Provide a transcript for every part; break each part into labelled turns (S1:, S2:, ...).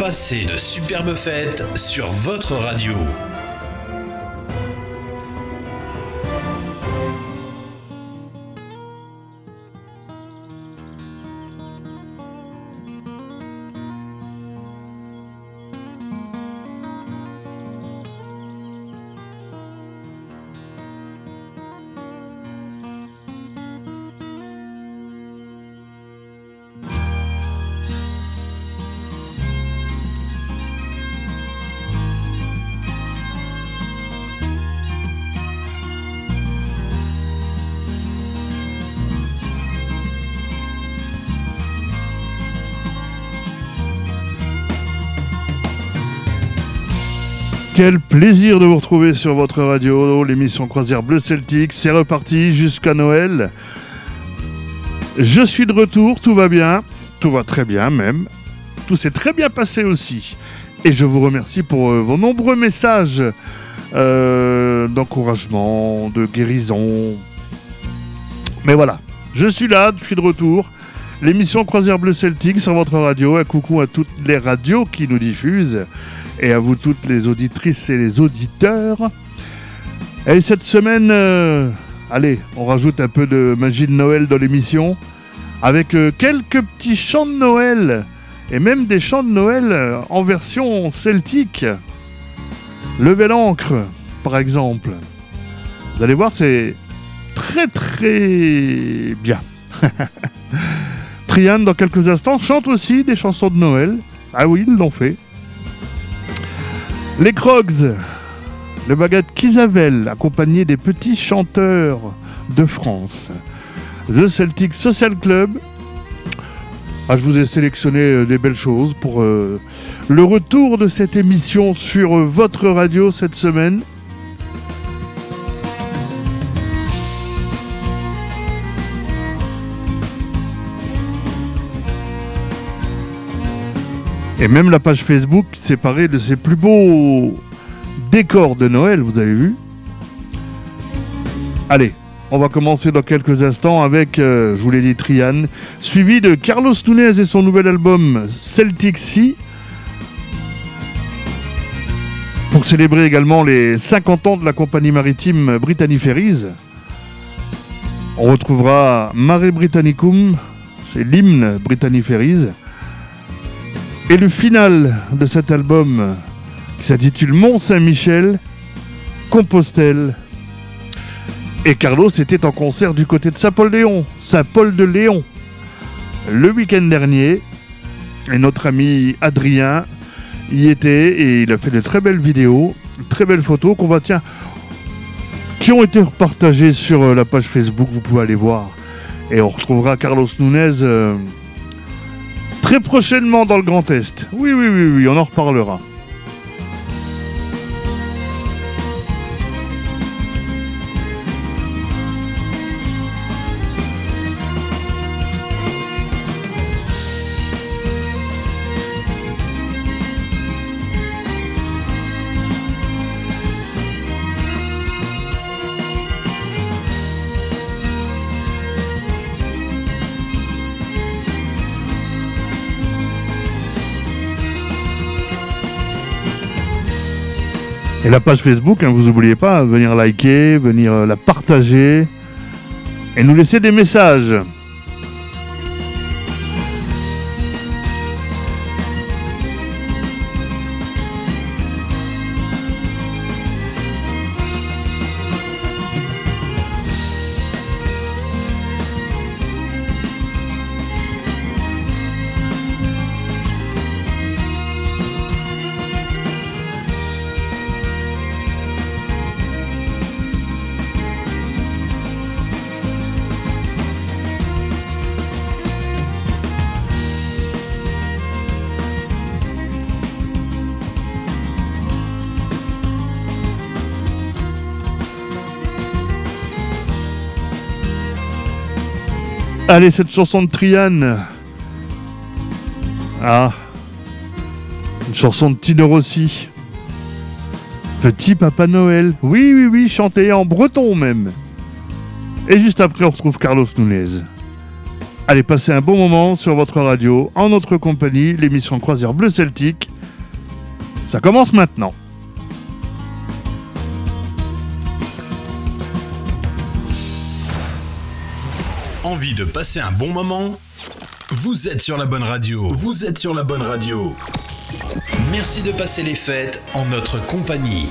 S1: Passez de superbes fêtes sur votre radio.
S2: Quel plaisir de vous retrouver sur votre radio, l'émission Croisière Bleu Celtique. C'est reparti jusqu'à Noël. Je suis de retour, tout va bien, tout va très bien même. Tout s'est très bien passé aussi. Et je vous remercie pour euh, vos nombreux messages euh, d'encouragement, de guérison. Mais voilà, je suis là, je suis de retour. L'émission Croisière Bleu Celtique sur votre radio. Un coucou à toutes les radios qui nous diffusent et à vous toutes les auditrices et les auditeurs. Et cette semaine, euh, allez, on rajoute un peu de magie de Noël dans l'émission avec euh, quelques petits chants de Noël et même des chants de Noël euh, en version celtique. Levez l'encre, par exemple. Vous allez voir, c'est très très bien. Trian, dans quelques instants, chante aussi des chansons de Noël. Ah oui, ils l'ont fait. Les Crogs, le baguette Kisavel, accompagné des petits chanteurs de France. The Celtic Social Club. Ah, je vous ai sélectionné euh, des belles choses pour euh, le retour de cette émission sur euh, votre radio cette semaine. Même la page Facebook séparée de ses plus beaux décors de Noël, vous avez vu Allez, on va commencer dans quelques instants avec, euh, je vous l'ai dit, Trian, suivi de Carlos Nunez et son nouvel album Celtic Sea. Pour célébrer également les 50 ans de la compagnie maritime Brittany Ferries, on retrouvera Mare Britannicum, c'est l'hymne Brittany Ferries. Et le final de cet album qui s'intitule Mont Saint-Michel, Compostelle. Et Carlos était en concert du côté de Saint-Paul-de-Léon, Saint-Paul-de-Léon, le week-end dernier. Et notre ami Adrien y était et il a fait de très belles vidéos, très belles photos qu'on va tiens qui ont été partagées sur euh, la page Facebook, vous pouvez aller voir. Et on retrouvera Carlos Nunez euh, très prochainement dans le Grand Est. Oui, oui, oui, oui, on en reparlera. Et la page Facebook, hein, vous n'oubliez pas, venir liker, venir euh, la partager et nous laisser des messages. Allez, cette chanson de Triane, Ah. Une chanson de Tino Rossi. Petit Papa Noël. Oui, oui, oui, chanté en breton même. Et juste après, on retrouve Carlos Nunez. Allez, passez un bon moment sur votre radio, en notre compagnie, l'émission Croisière Bleu Celtique. Ça commence maintenant.
S1: de passer un bon moment? Vous êtes sur la bonne radio. Vous êtes sur la bonne radio. Merci de passer les fêtes en notre compagnie.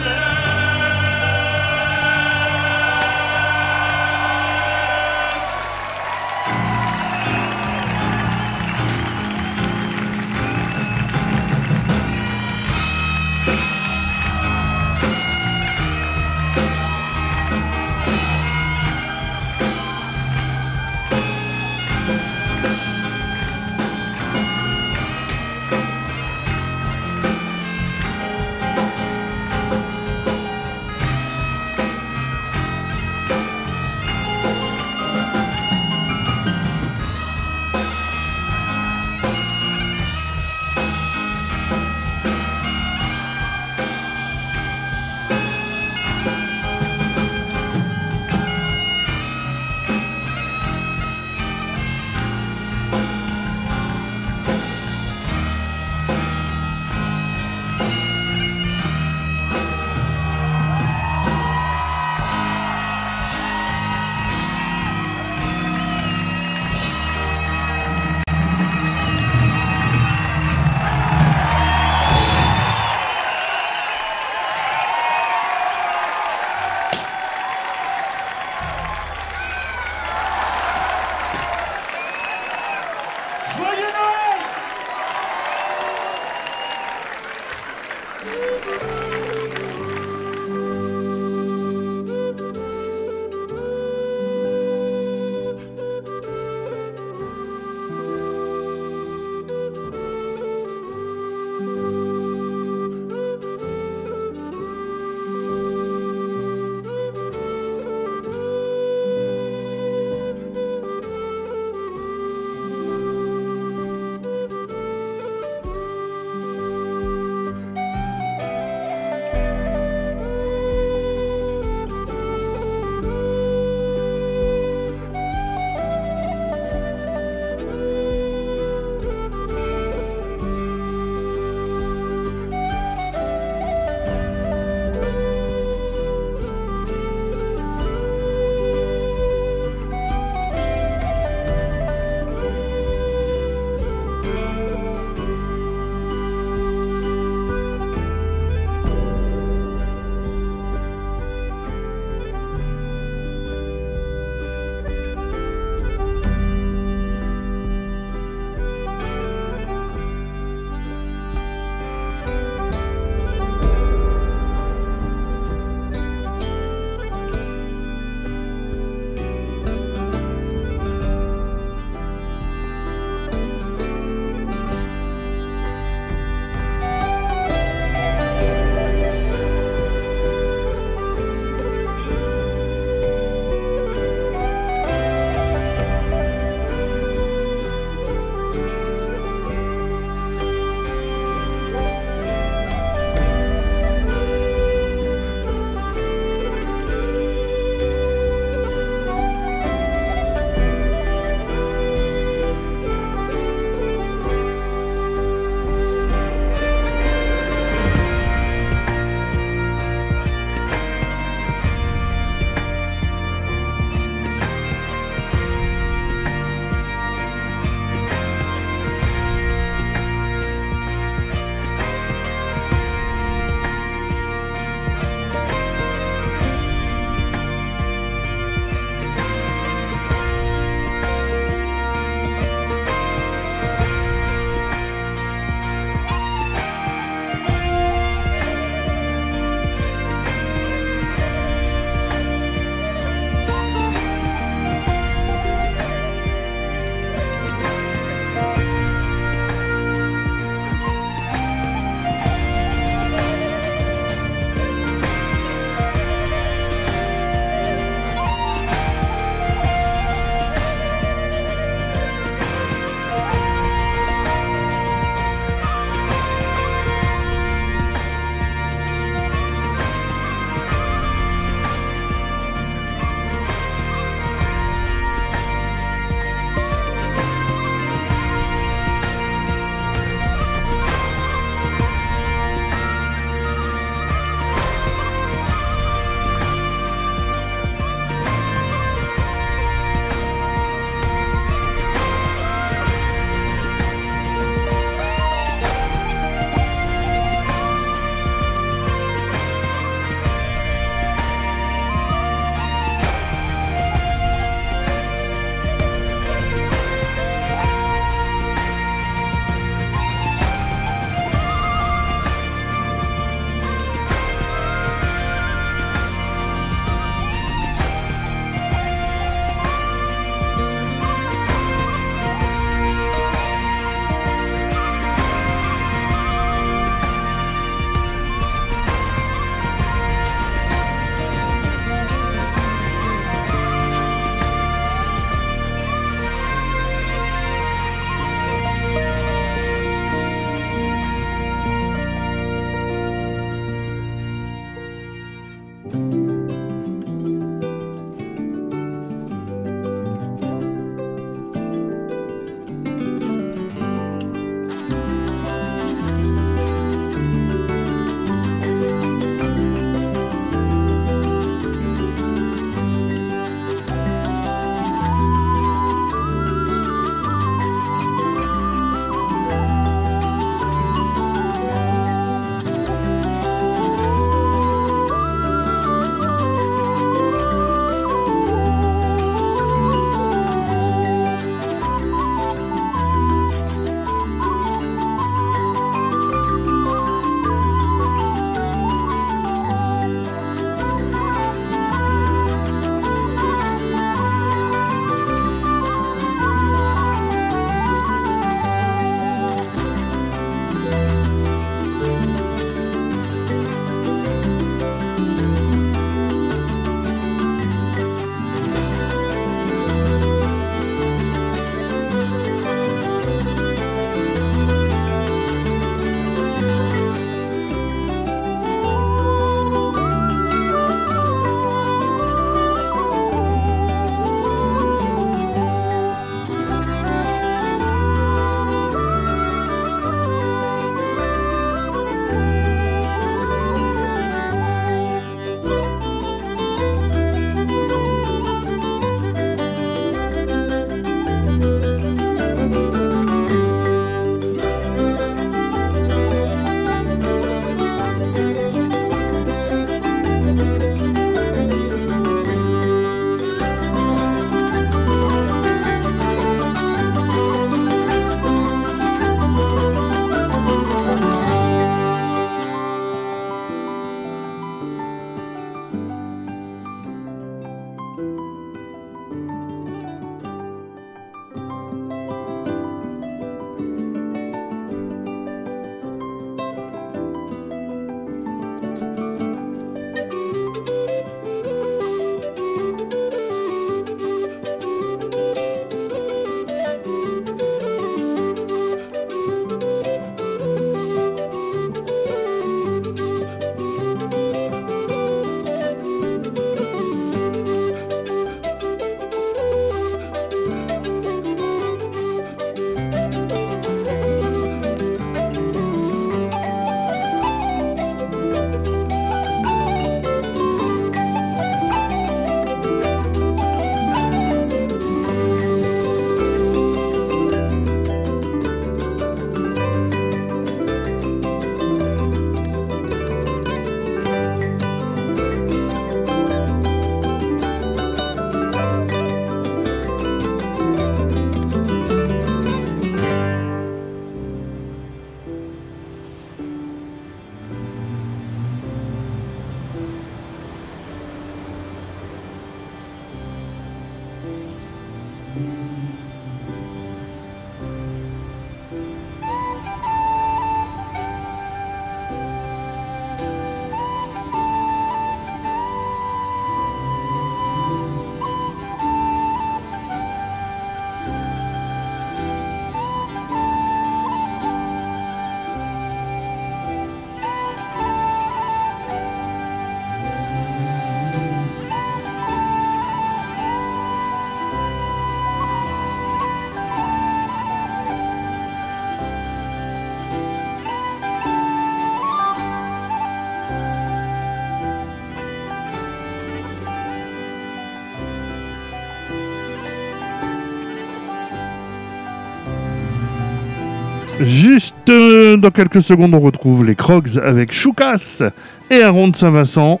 S2: Juste euh, dans quelques secondes, on retrouve les Crocs avec Choucas et Aaron de Saint-Vincent.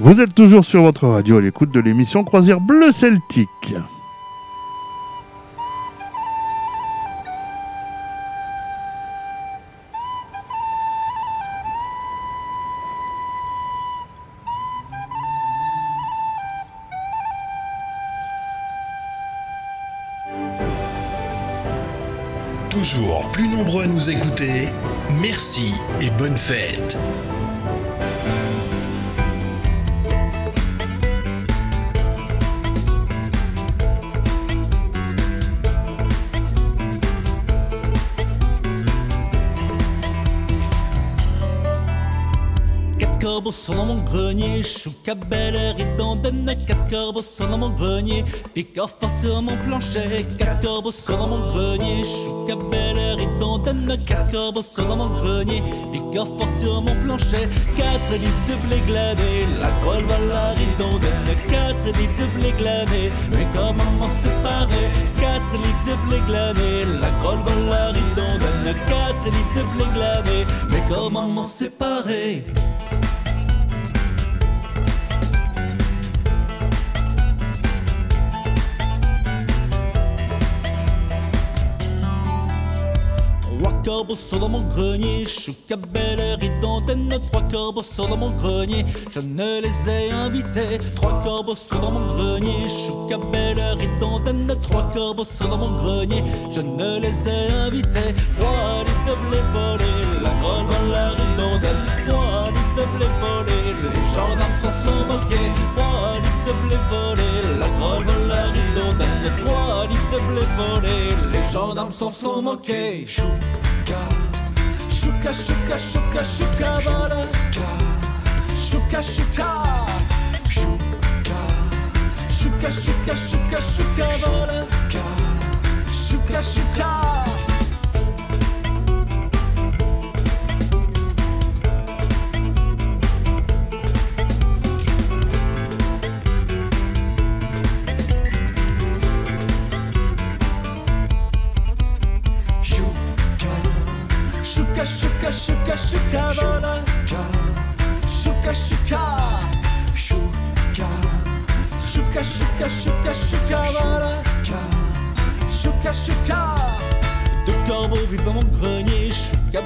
S2: Vous êtes toujours sur votre radio à l'écoute de l'émission Croisière Bleu Celtique.
S1: Nous écouter, merci et bonne fête.
S3: Corbeaux sont dans mon grenier, Chouka Bel Air et. Quatre corbeaux sont dans mon grenier, Picard fort sur mon plancher. Quatre corbeaux sont dans mon grenier, Chouka Bel Air et. Quatre corbeaux sont dans mon grenier, Picard fort sur mon plancher. Quatre livres de blé glané, la grolle va la ridondane. Quatre livres de blé glané, mais comment m'en séparer? Quatre livres de blé glané, la grolle va la ridondane. Quatre livres de blé glané, mais comment m'en séparer? Corbeaux sont dans mon grenier, Chouka Bel Air et. Trois corbeaux sont dans mon grenier, je ne les ai invités. Trois corbeaux sont dans mon grenier, Chouka Bel Air et. Trois corbeaux sont dans mon grenier, je ne les ai invités. Trois livres de blé volé, la grolle va la ridondelle. Trois livres de blé volé, les gendarmes s'en sont moqués. Trois livres de blé volé, la grolle va la ridondelle. Trois livres de blé volé, les gendarmes s'en sont moqués. Chouka, Shuka shuka shuka shuka bara Shuka shuka. Shuka shuka shuka shuka Shuka shuka. Kavala Shuka Shuka Shuka Shuka Shuka Shuka Shukavala Shuka Deux corbeaux vivent mon grenier Shuka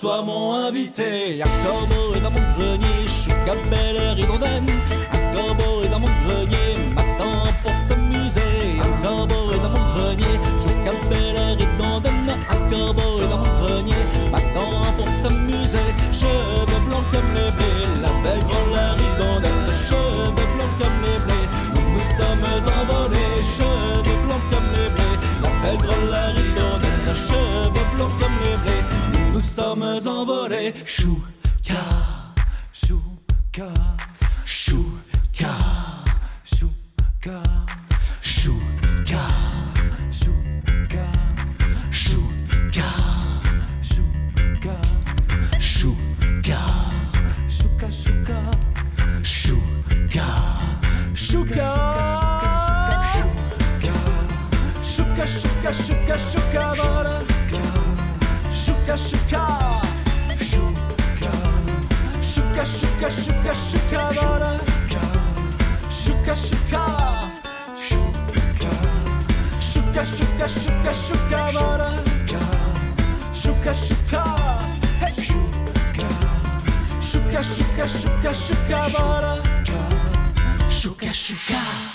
S3: soir m'ont invité. Un corbeau est dans mon grenier, chouka bel air ridondelle. Un corbeau est dans mon grenier, m'attend pour s'amuser. Un corbeau est dans mon grenier, chouka bel air ridondelle. Un corbeau est dans mon grenier, m'attend pour s'amuser. Cheveux blancs comme le blé, la belle grolle la ridondelle. Cheveux blancs comme les blés, nous nous sommes envolés. Cheveux blancs comme les blés, la belle grolle la ridondelle. Cheveux blancs comme les blés, nous sommes envolés. Chouka, chouka, chouka, chouka, chouka, chouka, chouka, chouka, chouka, chouka, chouka, chouka, chouka. Chouka, chouka, chouka, chouka, szuka, szuka Szuka, szuka, szuka, szuka Dora Szuka, szuka Szuka, szuka, szuka, szuka Dora Szuka, szuka Szuka, szuka, szuka, szuka Dora Szuka, szuka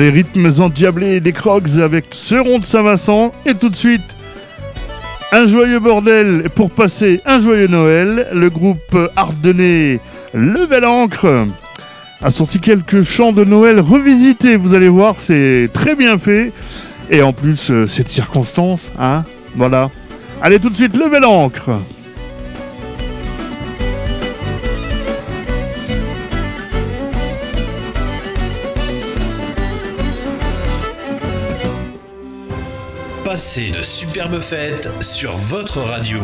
S2: Allez, rythmes endiablés des crocs avec ce rond de Saint-Vincent. Et tout de suite, un joyeux bordel pour passer un joyeux Noël. Le groupe ardennais Level Encre a sorti quelques chants de Noël revisités. Vous allez voir, c'est très bien fait. Et en plus, euh, cette circonstance, hein, voilà. Allez tout de suite, Level Encre.
S1: Passez de superbes fêtes sur votre radio.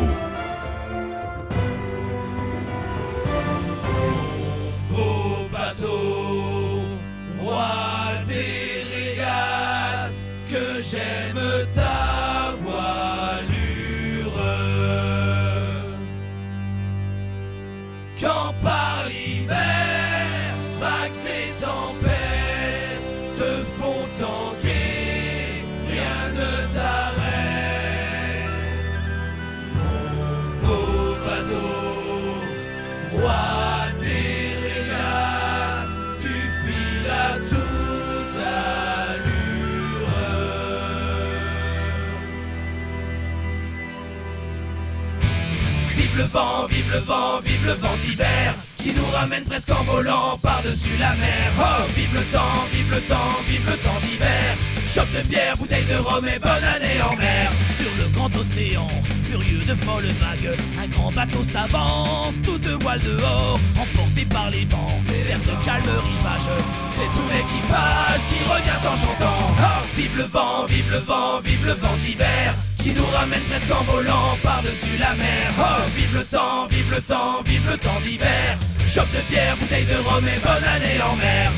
S4: Vent, vive le vent, d'hiver qui nous ramène presque en volant par-dessus la mer. Oh, vive le temps, vive le temps, vive le temps d'hiver. Chope de bière, bouteille de rhum et bonne année en mer.
S5: Sur le grand océan, furieux de folles vagues, un grand bateau s'avance, toute voile dehors, emporté par les vents, vers de calmes rivages.
S4: C'est tout l'équipage qui revient en chantant. Oh, vive le vent, vive le vent, vive le vent d'hiver qui nous ramène presque en volant par-dessus la mer. Oh, vive le temps, vive le temps, vive le temps d'hiver. Chope de bière, bouteille de rhum et bonne année en mer.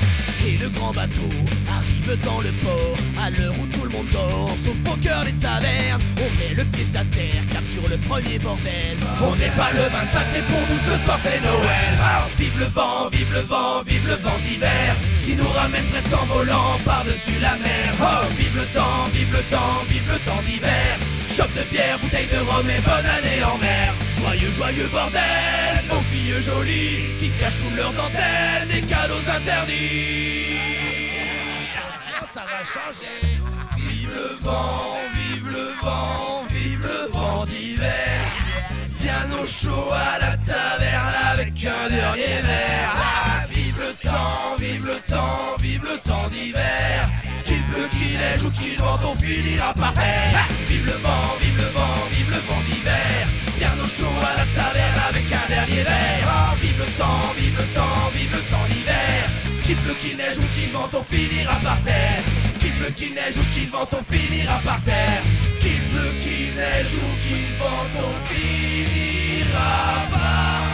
S5: Et le grand bateau arrive dans le port, à l'heure où tout le monde dort, sauf au cœur des tavernes. On met le pied à terre, cap sur le premier bordel.
S4: On n'est pas le 25 mais pour nous ce soir c'est Noël Ah, Vive le vent, vive le vent, vive le vent d'hiver Qui nous ramène presque en volant par-dessus la mer Oh, vive le temps, vive le temps, vive le temps d'hiver Chope de bière, bouteille de rhum et bonne année en mer.
S5: Joyeux, joyeux bordel,
S4: Aux filles jolies qui cachent sous leur dentelle Des cadeaux interdits.
S5: Ça va changer.
S4: Vive le vent, vive le vent, vive le vent d'hiver. Bien au chaud à la taverne avec un dernier verre. Ah, Vive le temps, vive le temps, vive le temps d'hiver Qu'il neige ou qu'il vente, on finira par terre. Vive le vent, vive le vent, vive le vent d'hiver. Bien au chaud à la taverne avec un dernier verre. Ah, Vive le temps, vive le temps, vive le temps d'hiver. Qu'il pleut, qu'il neige ou qu'il vente, on finira par terre. Qu'il pleut, qu'il neige ou qu'il vente, on finira par terre. Qu'il pleut, qu'il neige ou qu'il vente, on finira par terre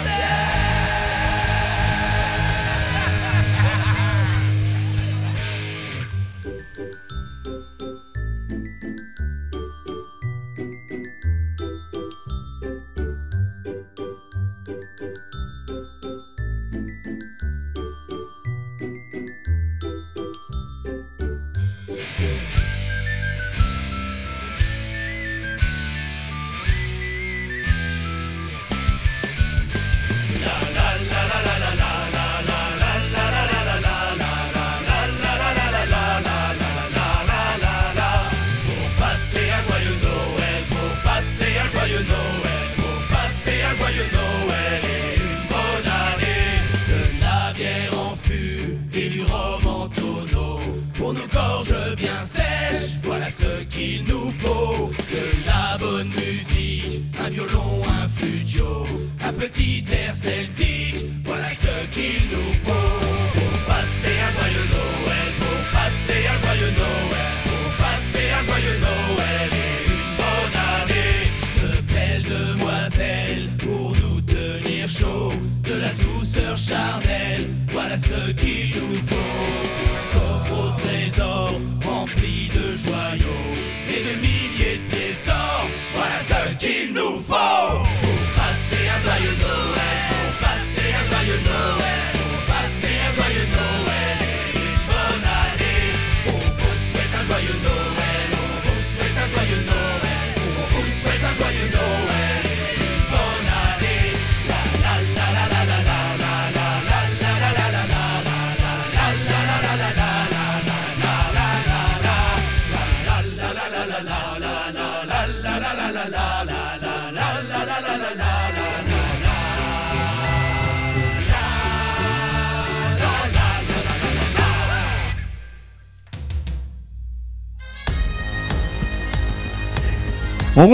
S4: celtique, voilà ce qu'il nous faut. Pour passer un joyeux Noël, pour passer un joyeux Noël, pour passer un joyeux Noël et une bonne année. De belles demoiselles pour nous tenir chaud, de la douceur charnelle, voilà ce qu'il nous faut. Coffre au trésor rempli de joyaux et de milliers de d'or, voilà ce qu'il nous faut.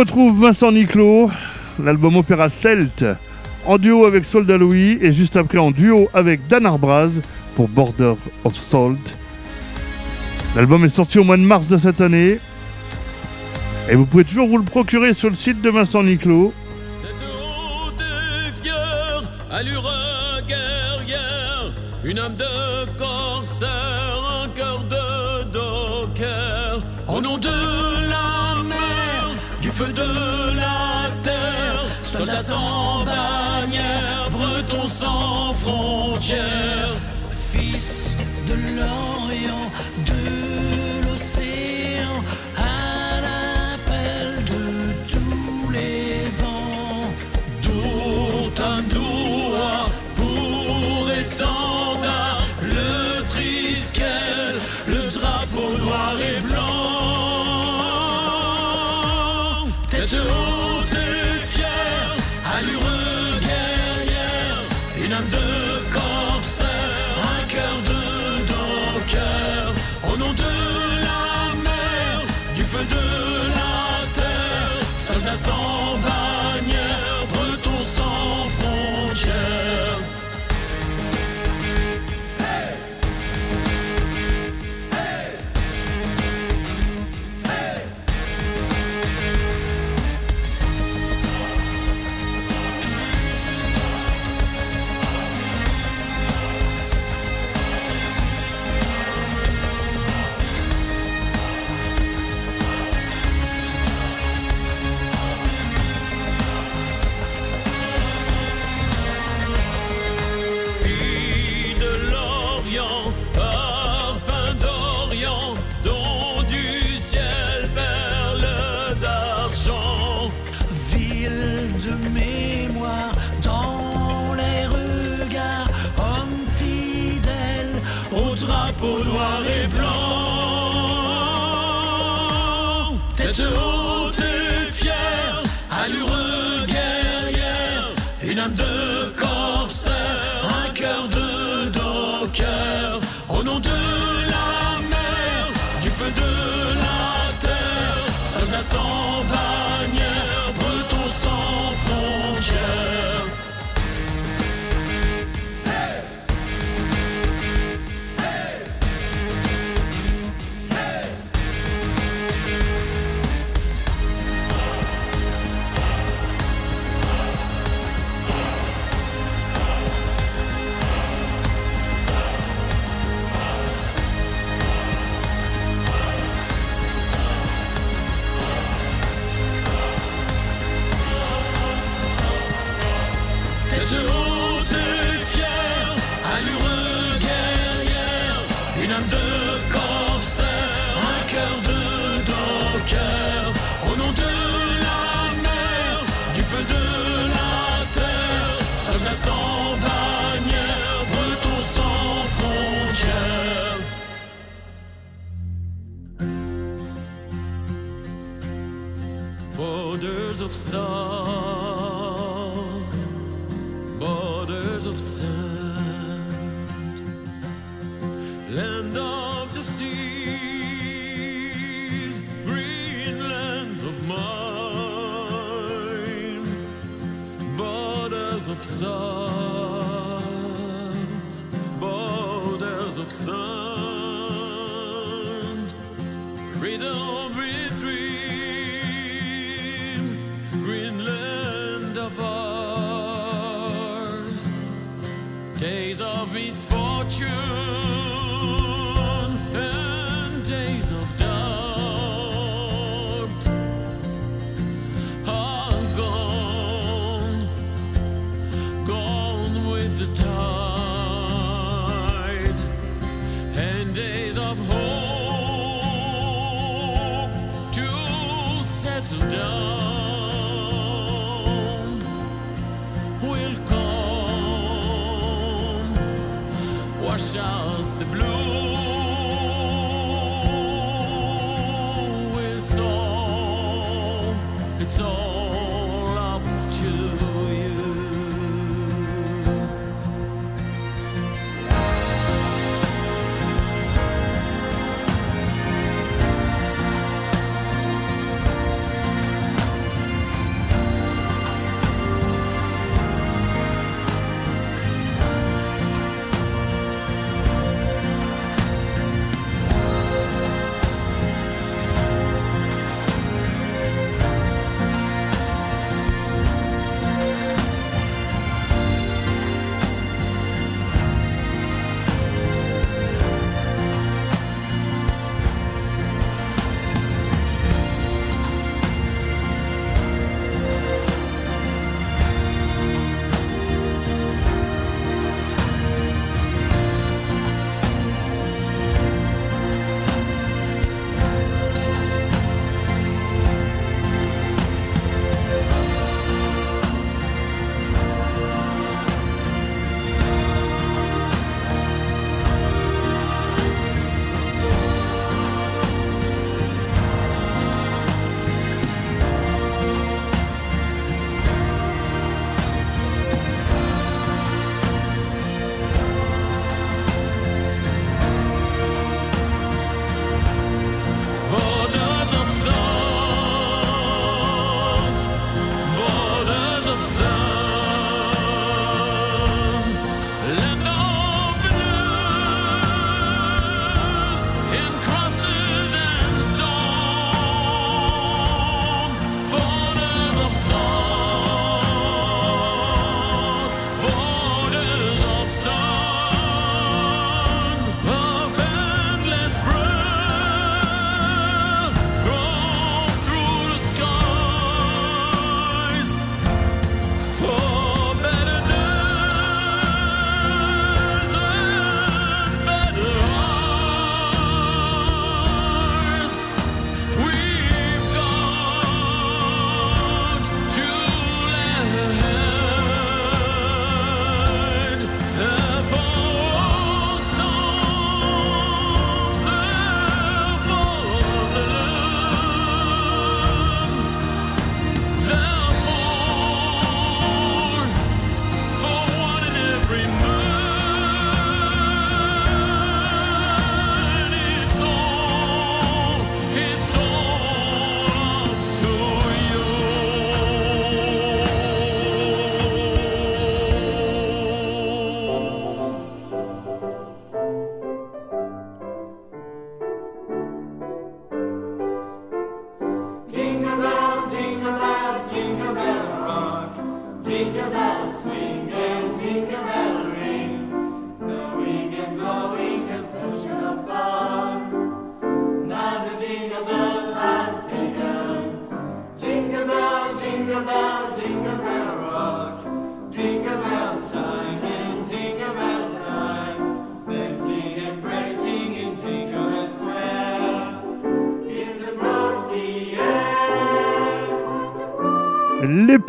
S2: retrouve Vincent Niclot, l'album Opéra Celte, en duo avec Soldat Louis et juste après en duo avec Dan Arbraz pour Border of Salt. L'album est sorti au mois de mars de cette année et vous pouvez toujours vous le procurer sur le site de Vincent Niclot.
S6: de la terre, soldats sans bannière, bretons sans frontières,
S5: fils de l'homme.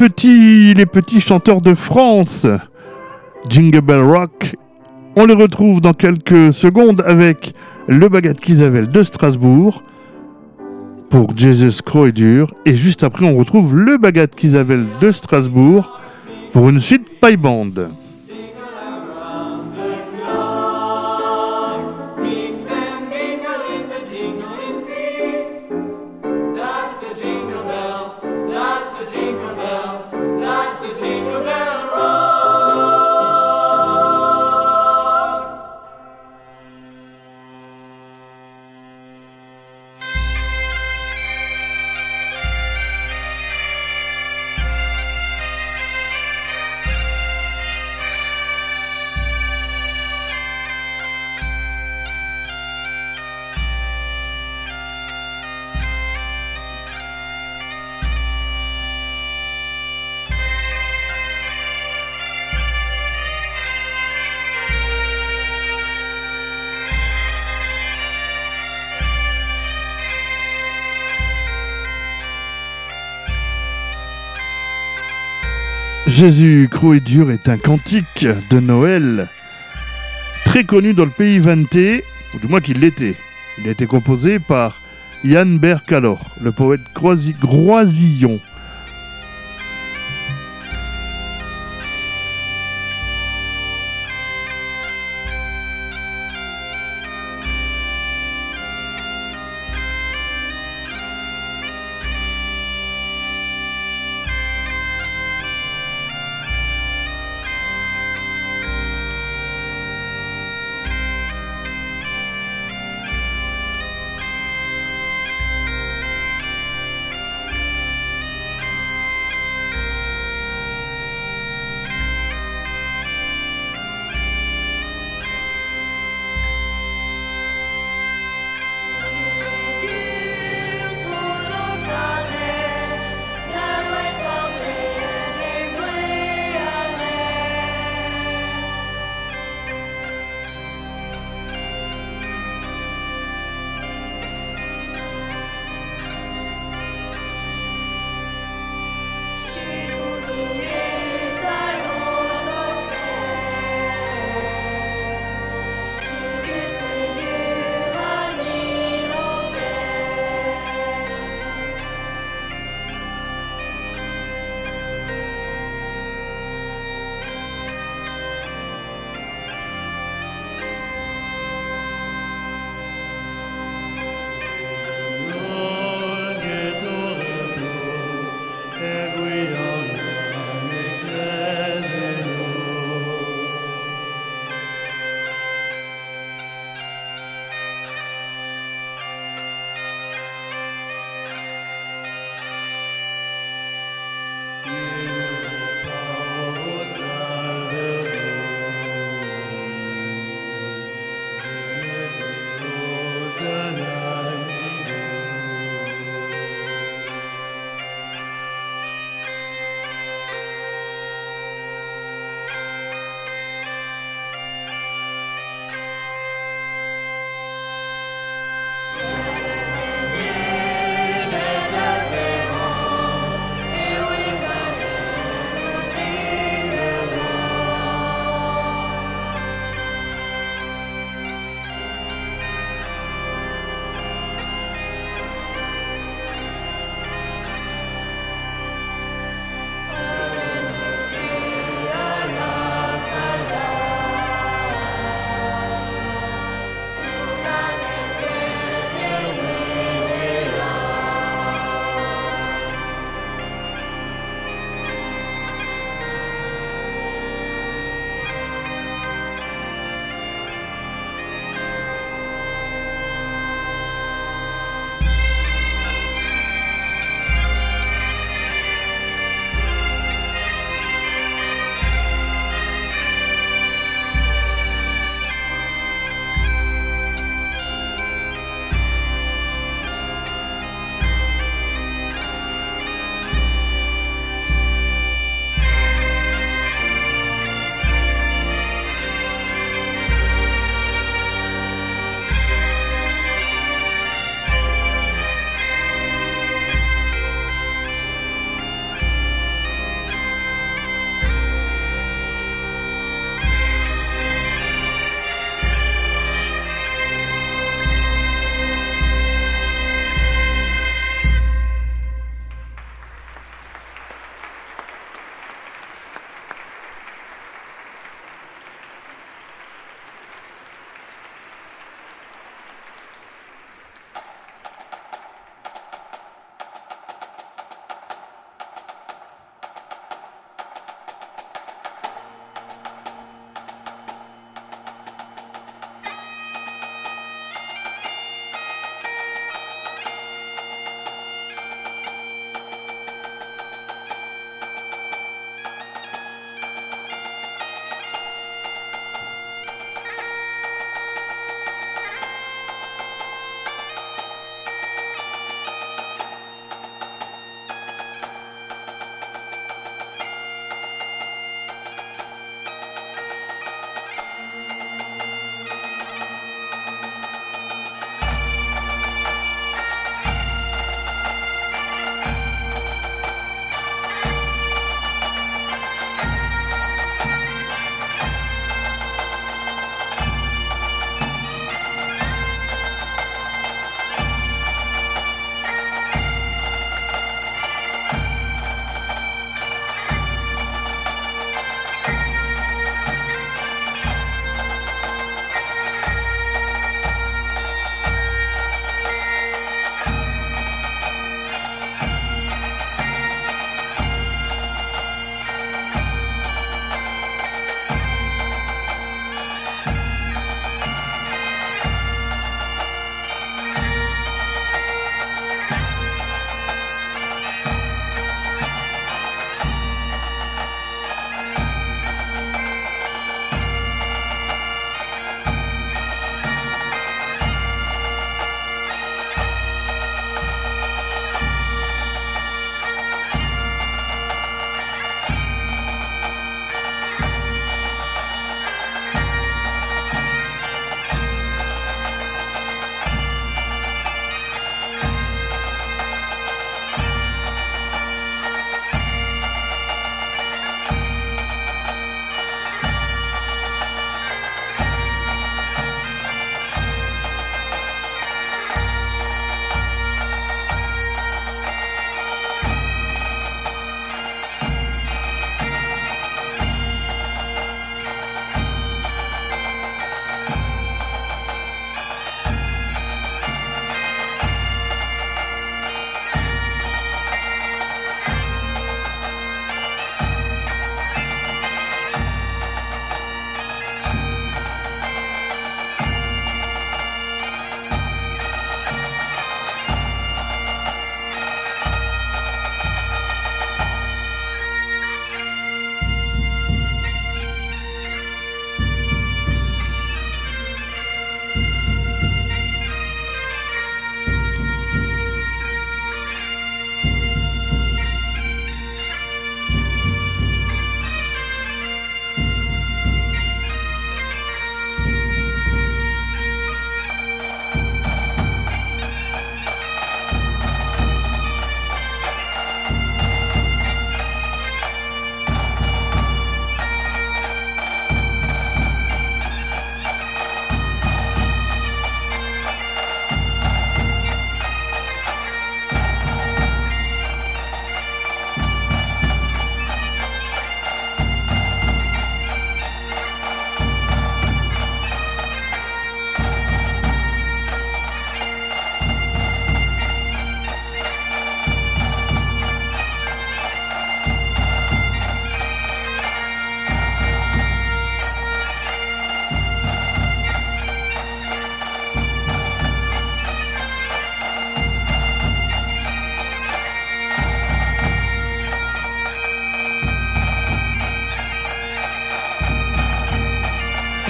S5: Les
S2: petits chanteurs de France, Jingle Bell Rock, on les retrouve dans quelques secondes avec le Bagat Kisavel de Strasbourg pour Jesus Croix et Dur. Et juste après, on retrouve le Bagat Kisavel de Strasbourg pour une suite paille bande. Jésus cru et dur est un cantique de Noël très connu dans le pays vanté, ou du moins qu'il l'était. Il a été composé par Yann Bercalor, le poète Groisi-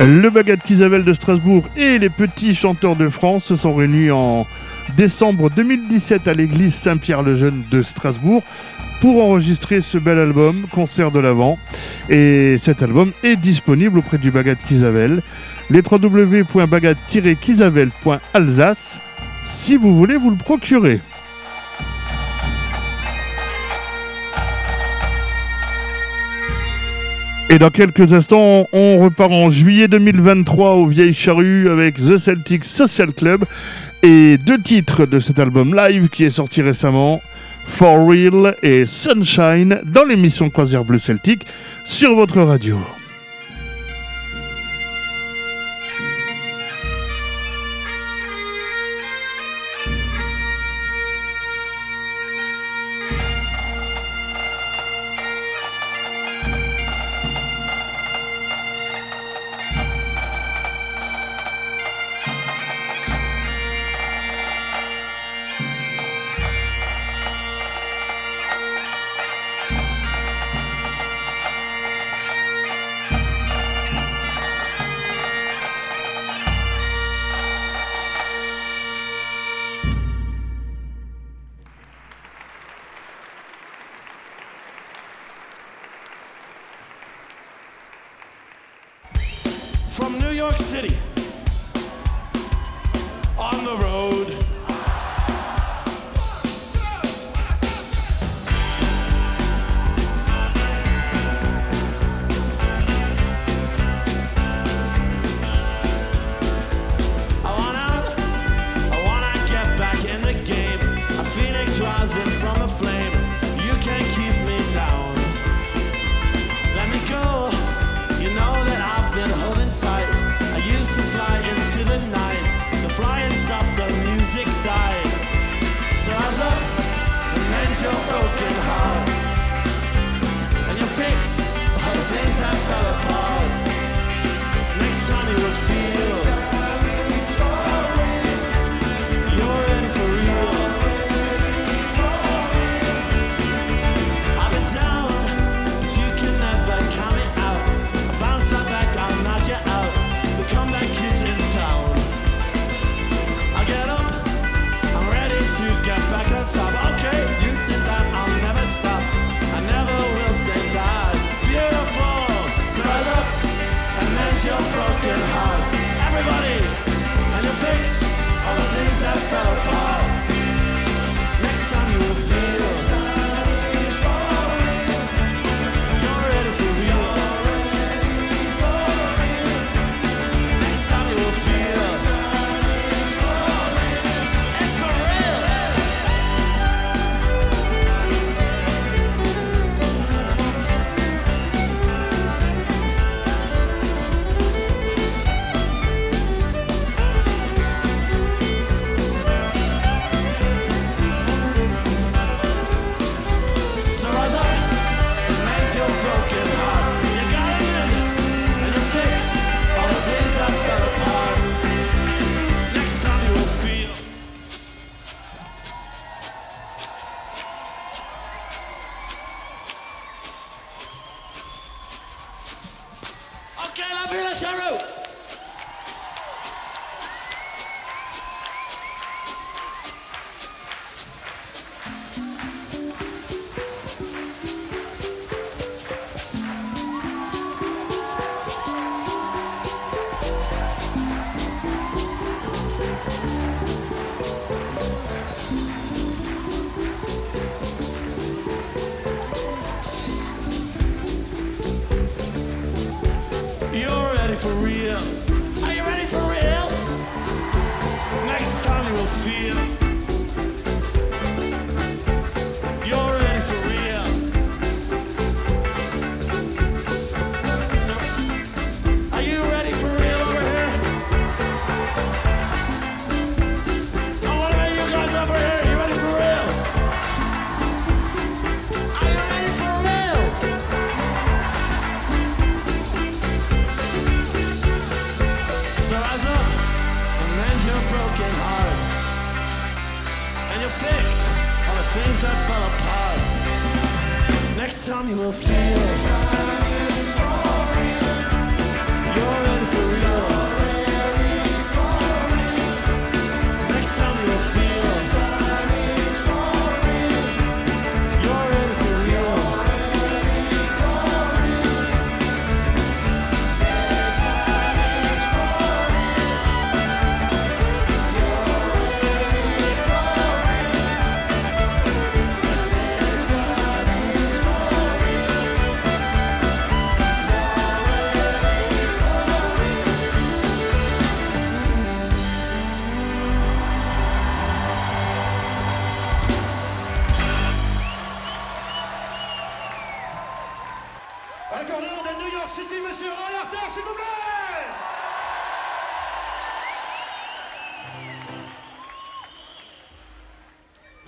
S7: Le Bagat Isabelle de Strasbourg et les petits chanteurs de France se sont réunis en décembre 2017 à l'église Saint-Pierre-le-Jeune de Strasbourg pour enregistrer ce bel album, Concert de l'Avent. Et cet album est disponible auprès du Bagat Kisabel, les www.bagat-kisabel.alsace. Si vous voulez vous le procurer. Et dans quelques instants, on repart en juillet 2023 aux Vieilles Charrues avec The Celtic Social Club et deux titres de cet album live qui est sorti récemment, For Real et Sunshine, dans l'émission Croisière Bleu Celtic sur votre radio.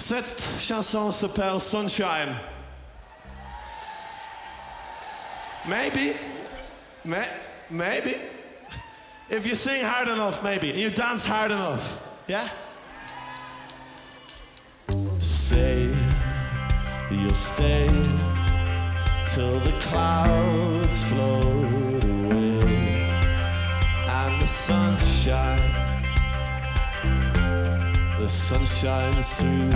S7: Cette chanson s'appelle Sunshine. Maybe, may, maybe, if you sing hard enough, maybe, and you dance hard enough, yeah? Say you'll stay till the clouds float away and the sunshine the sun shines through.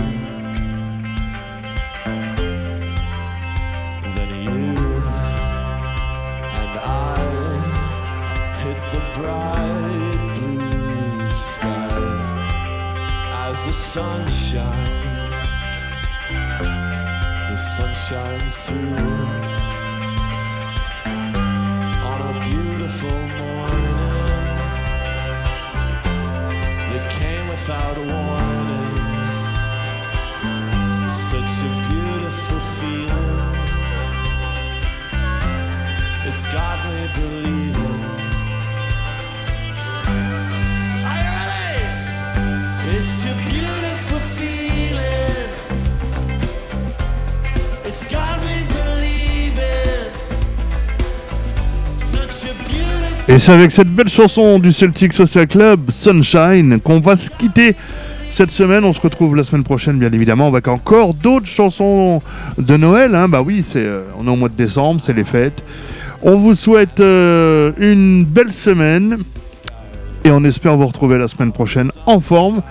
S7: Then you and I hit the bright blue sky as the the sun shines through on a beautiful morning that came without a warning.
S2: Et c'est avec cette belle chanson du Celtic Social Club, Sunshine, qu'on va se quitter cette semaine. On se retrouve la semaine prochaine, bien évidemment, avec encore d'autres chansons de Noël. hein. Bah oui, c'est, euh, on est au mois de décembre, c'est les fêtes. On vous souhaite euh, une belle semaine et on espère vous retrouver la semaine prochaine en forme.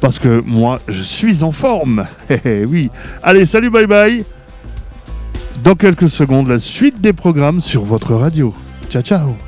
S2: Parce que moi, je suis en forme. Eh, eh, oui. Allez, salut, bye bye. Dans quelques secondes, la suite des programmes sur votre radio. Ciao, ciao.